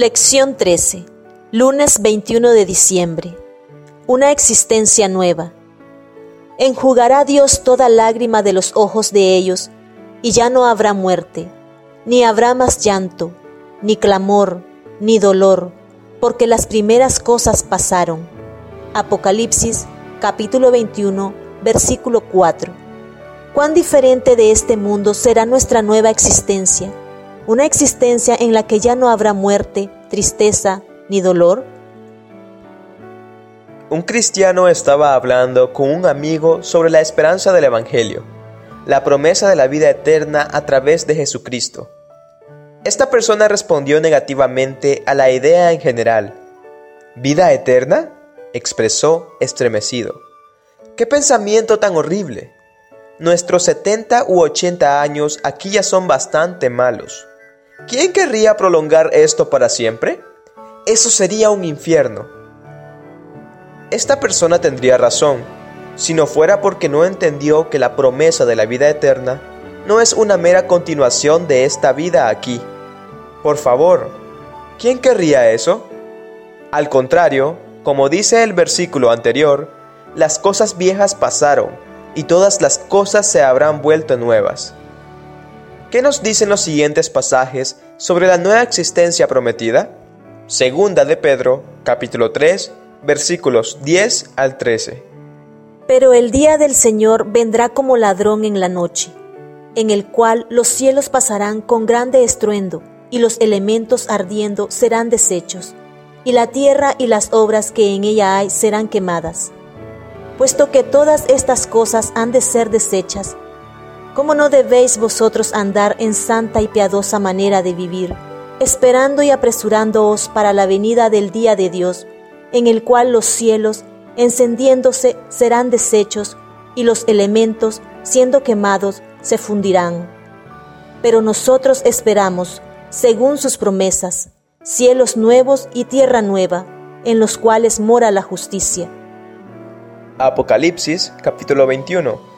Lección 13. Lunes 21 de diciembre. Una existencia nueva. Enjugará Dios toda lágrima de los ojos de ellos, y ya no habrá muerte, ni habrá más llanto, ni clamor, ni dolor, porque las primeras cosas pasaron. Apocalipsis capítulo 21, versículo 4. ¿Cuán diferente de este mundo será nuestra nueva existencia? Una existencia en la que ya no habrá muerte, tristeza ni dolor? Un cristiano estaba hablando con un amigo sobre la esperanza del Evangelio, la promesa de la vida eterna a través de Jesucristo. Esta persona respondió negativamente a la idea en general. ¿Vida eterna? expresó estremecido. ¡Qué pensamiento tan horrible! Nuestros 70 u 80 años aquí ya son bastante malos. ¿Quién querría prolongar esto para siempre? Eso sería un infierno. Esta persona tendría razón, si no fuera porque no entendió que la promesa de la vida eterna no es una mera continuación de esta vida aquí. Por favor, ¿quién querría eso? Al contrario, como dice el versículo anterior, las cosas viejas pasaron y todas las cosas se habrán vuelto nuevas. ¿Qué nos dicen los siguientes pasajes sobre la nueva existencia prometida? Segunda de Pedro, capítulo 3, versículos 10 al 13. Pero el día del Señor vendrá como ladrón en la noche, en el cual los cielos pasarán con grande estruendo, y los elementos ardiendo serán deshechos, y la tierra y las obras que en ella hay serán quemadas. Puesto que todas estas cosas han de ser deshechas, ¿Cómo no debéis vosotros andar en santa y piadosa manera de vivir, esperando y apresurándoos para la venida del día de Dios, en el cual los cielos, encendiéndose, serán deshechos, y los elementos, siendo quemados, se fundirán? Pero nosotros esperamos, según sus promesas, cielos nuevos y tierra nueva, en los cuales mora la justicia. Apocalipsis capítulo 21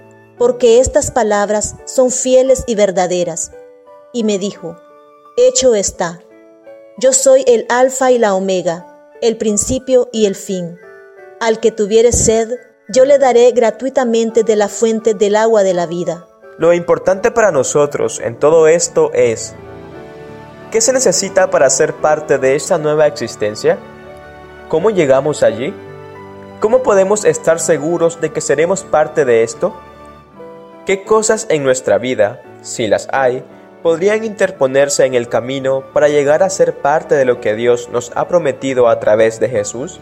porque estas palabras son fieles y verdaderas. Y me dijo, Hecho está. Yo soy el Alfa y la Omega, el principio y el fin. Al que tuviere sed, yo le daré gratuitamente de la fuente del agua de la vida. Lo importante para nosotros en todo esto es, ¿qué se necesita para ser parte de esta nueva existencia? ¿Cómo llegamos allí? ¿Cómo podemos estar seguros de que seremos parte de esto? ¿Qué cosas en nuestra vida, si las hay, podrían interponerse en el camino para llegar a ser parte de lo que Dios nos ha prometido a través de Jesús?